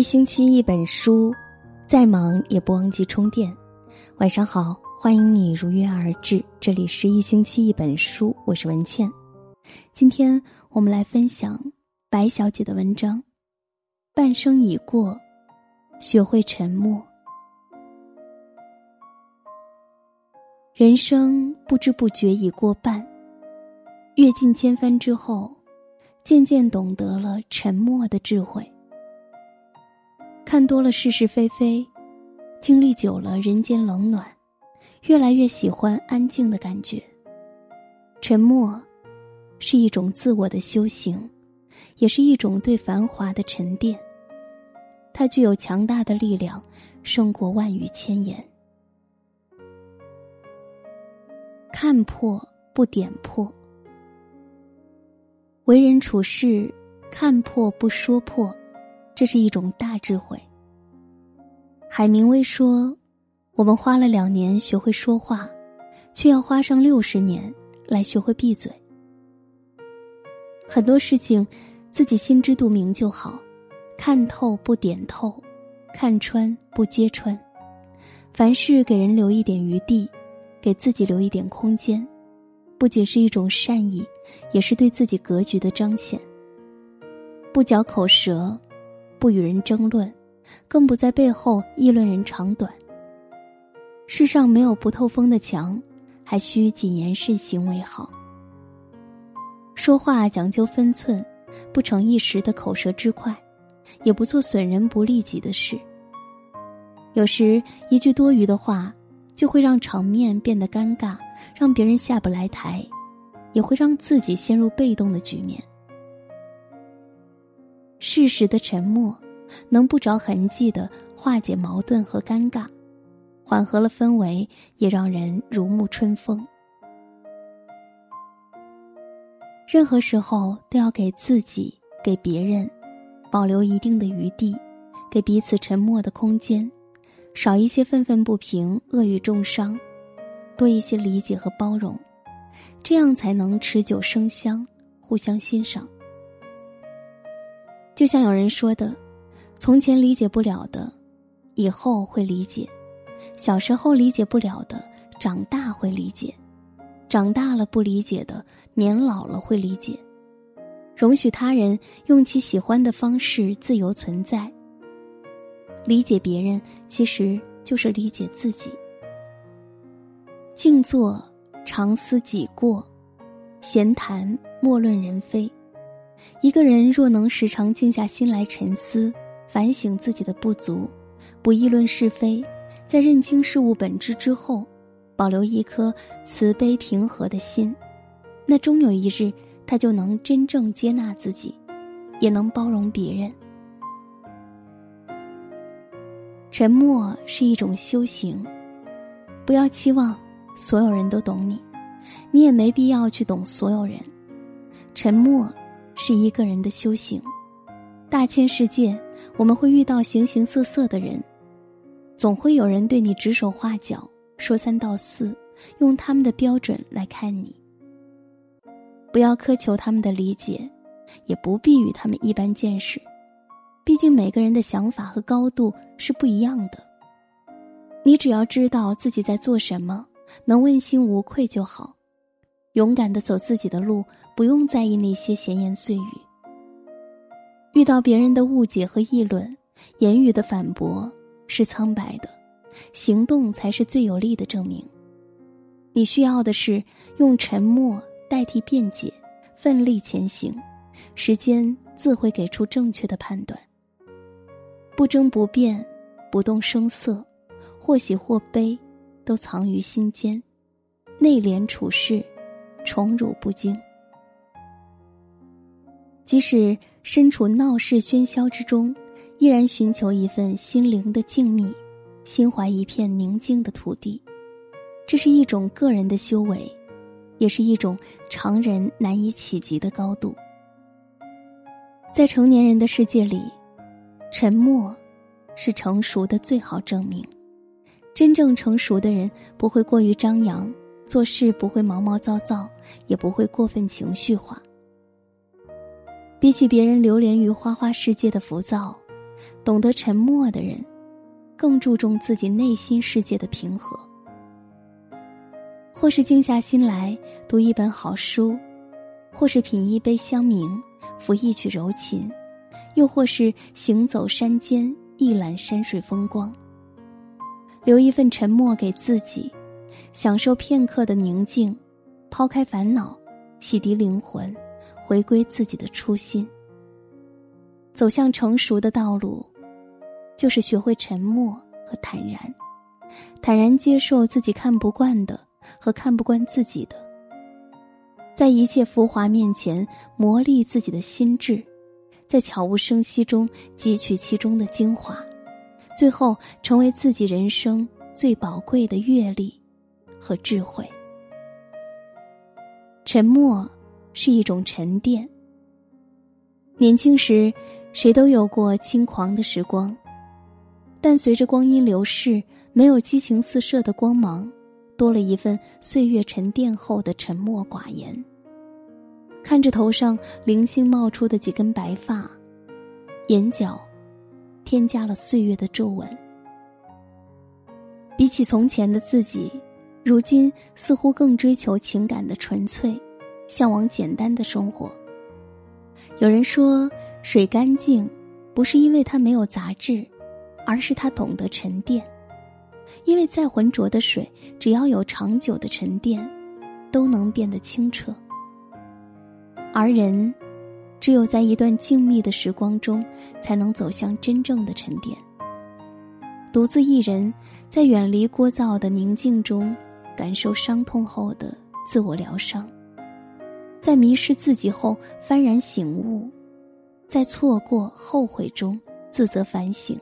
一星期一本书，再忙也不忘记充电。晚上好，欢迎你如约而至，这里是一星期一本书，我是文倩。今天我们来分享白小姐的文章。半生已过，学会沉默。人生不知不觉已过半，阅尽千帆之后，渐渐懂得了沉默的智慧。看多了是是非非，经历久了人间冷暖，越来越喜欢安静的感觉。沉默，是一种自我的修行，也是一种对繁华的沉淀。它具有强大的力量，胜过万语千言。看破不点破，为人处事，看破不说破。这是一种大智慧。海明威说：“我们花了两年学会说话，却要花上六十年来学会闭嘴。很多事情，自己心知肚明就好，看透不点透，看穿不揭穿。凡事给人留一点余地，给自己留一点空间，不仅是一种善意，也是对自己格局的彰显。不嚼口舌。”不与人争论，更不在背后议论人长短。世上没有不透风的墙，还需谨言慎行为好。说话讲究分寸，不成一时的口舌之快，也不做损人不利己的事。有时一句多余的话，就会让场面变得尴尬，让别人下不来台，也会让自己陷入被动的局面。适时的沉默，能不着痕迹的化解矛盾和尴尬，缓和了氛围，也让人如沐春风。任何时候都要给自己、给别人保留一定的余地，给彼此沉默的空间，少一些愤愤不平、恶语重伤，多一些理解和包容，这样才能持久生香，互相欣赏。就像有人说的，从前理解不了的，以后会理解；小时候理解不了的，长大会理解；长大了不理解的，年老了会理解。容许他人用其喜欢的方式自由存在。理解别人，其实就是理解自己。静坐，常思己过；闲谈，莫论人非。一个人若能时常静下心来沉思、反省自己的不足，不议论是非，在认清事物本质之后，保留一颗慈悲平和的心，那终有一日，他就能真正接纳自己，也能包容别人。沉默是一种修行，不要期望所有人都懂你，你也没必要去懂所有人。沉默。是一个人的修行，大千世界，我们会遇到形形色色的人，总会有人对你指手画脚，说三道四，用他们的标准来看你。不要苛求他们的理解，也不必与他们一般见识，毕竟每个人的想法和高度是不一样的。你只要知道自己在做什么，能问心无愧就好。勇敢的走自己的路，不用在意那些闲言碎语。遇到别人的误解和议论，言语的反驳是苍白的，行动才是最有力的证明。你需要的是用沉默代替辩解，奋力前行，时间自会给出正确的判断。不争不辩，不动声色，或喜或悲，都藏于心间，内敛处事。宠辱不惊，即使身处闹市喧嚣之中，依然寻求一份心灵的静谧，心怀一片宁静的土地。这是一种个人的修为，也是一种常人难以企及的高度。在成年人的世界里，沉默是成熟的最好证明。真正成熟的人不会过于张扬。做事不会毛毛躁躁，也不会过分情绪化。比起别人流连于花花世界的浮躁，懂得沉默的人，更注重自己内心世界的平和。或是静下心来读一本好书，或是品一杯香茗，抚一曲柔琴，又或是行走山间，一览山水风光。留一份沉默给自己，享受片刻的宁静，抛开烦恼，洗涤灵魂，回归自己的初心。走向成熟的道路，就是学会沉默和坦然，坦然接受自己看不惯的和看不惯自己的，在一切浮华面前磨砺自己的心智，在悄无声息中汲取其中的精华。最后，成为自己人生最宝贵的阅历和智慧。沉默是一种沉淀。年轻时，谁都有过轻狂的时光，但随着光阴流逝，没有激情四射的光芒，多了一份岁月沉淀后的沉默寡言。看着头上零星冒出的几根白发，眼角。添加了岁月的皱纹。比起从前的自己，如今似乎更追求情感的纯粹，向往简单的生活。有人说，水干净，不是因为它没有杂质，而是它懂得沉淀。因为再浑浊的水，只要有长久的沉淀，都能变得清澈。而人。只有在一段静谧的时光中，才能走向真正的沉淀。独自一人，在远离聒噪的宁静中，感受伤痛后的自我疗伤；在迷失自己后幡然醒悟；在错过后悔中自责反省；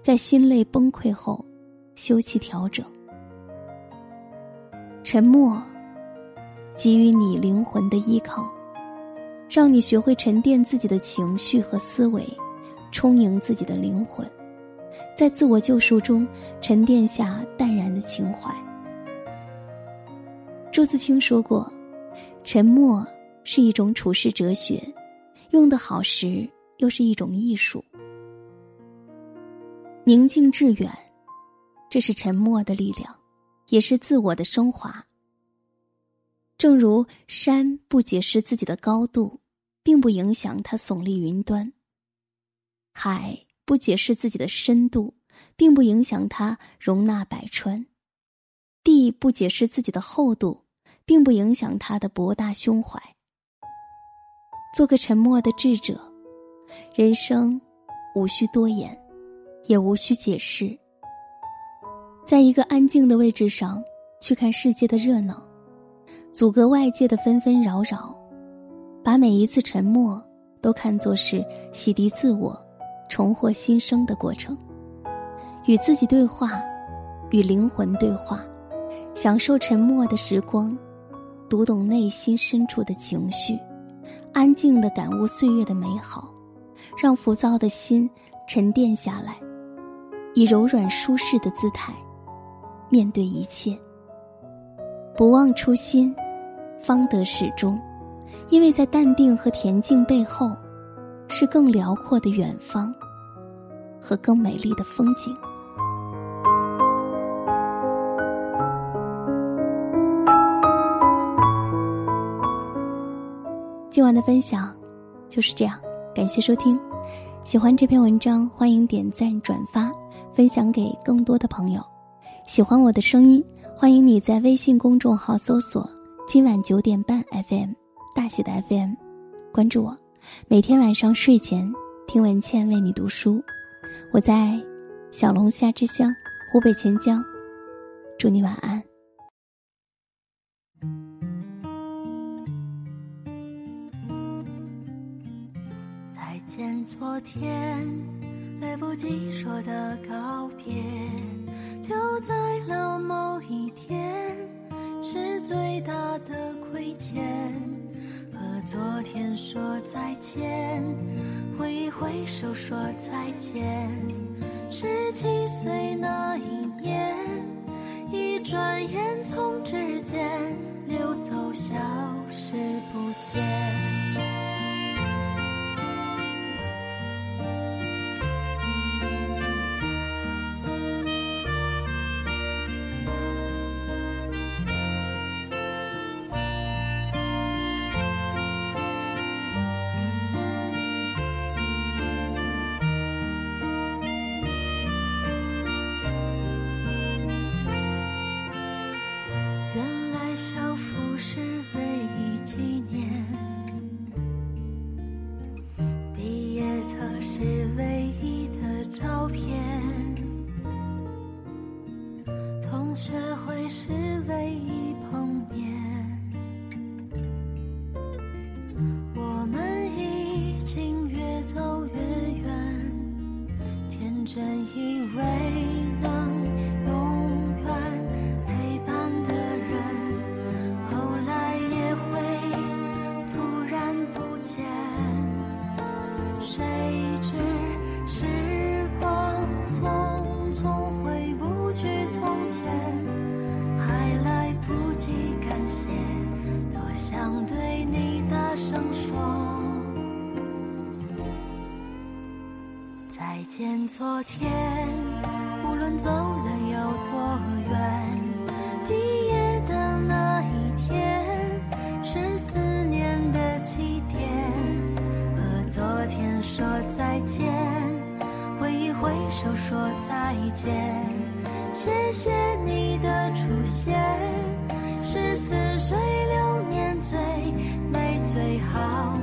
在心累崩溃后休憩调整。沉默，给予你灵魂的依靠。让你学会沉淀自己的情绪和思维，充盈自己的灵魂，在自我救赎中沉淀下淡然的情怀。朱自清说过：“沉默是一种处世哲学，用得好时又是一种艺术。宁静致远，这是沉默的力量，也是自我的升华。正如山不解释自己的高度。”并不影响它耸立云端。海不解释自己的深度，并不影响它容纳百川；地不解释自己的厚度，并不影响他的博大胸怀。做个沉默的智者，人生无需多言，也无需解释。在一个安静的位置上，去看世界的热闹，阻隔外界的纷纷扰扰。把每一次沉默都看作是洗涤自我、重获新生的过程，与自己对话，与灵魂对话，享受沉默的时光，读懂内心深处的情绪，安静的感悟岁月的美好，让浮躁的心沉淀下来，以柔软舒适的姿态面对一切。不忘初心，方得始终。因为在淡定和恬静背后，是更辽阔的远方，和更美丽的风景。今晚的分享就是这样，感谢收听。喜欢这篇文章，欢迎点赞、转发，分享给更多的朋友。喜欢我的声音，欢迎你在微信公众号搜索“今晚九点半 FM”。大写的 FM，关注我，每天晚上睡前听文倩为你读书。我在小龙虾之乡湖北潜江，祝你晚安。见昨天，来不及说的告别，留在了某一天，是最大的亏欠。和昨天说再见，挥一挥手说再见。十七岁那一年，一转眼从指尖溜走，消失不见。越走越远天真以为能永远陪伴的人后来也会突然不见谁知时光匆匆回不去从前？还来不及感谢多想对你大声说。再见昨天无论走了有多远毕业的那一天是思念的起点和昨天说再见。挥一挥手说再见谢谢你的出现是似水流年最美最好。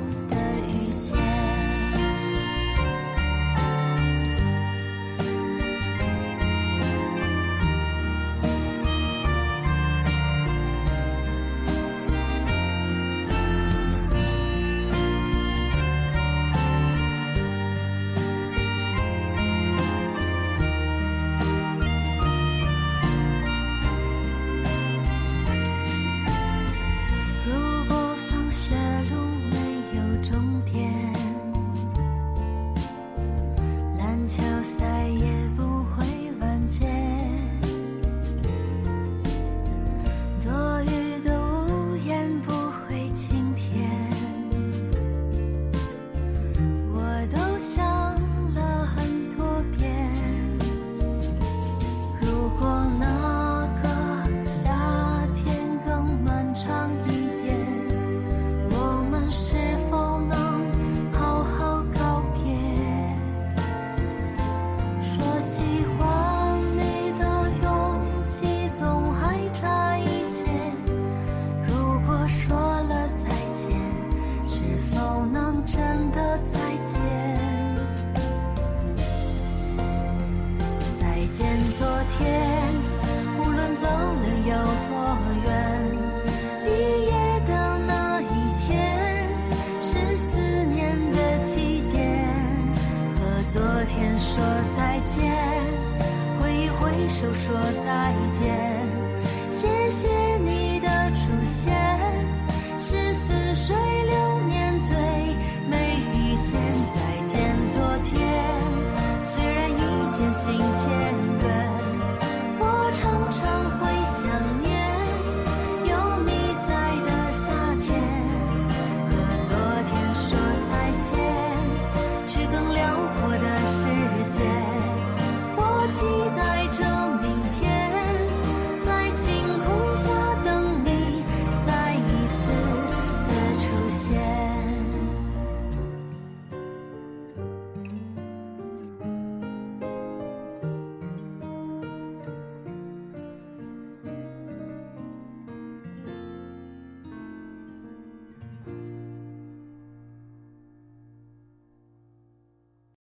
心牵。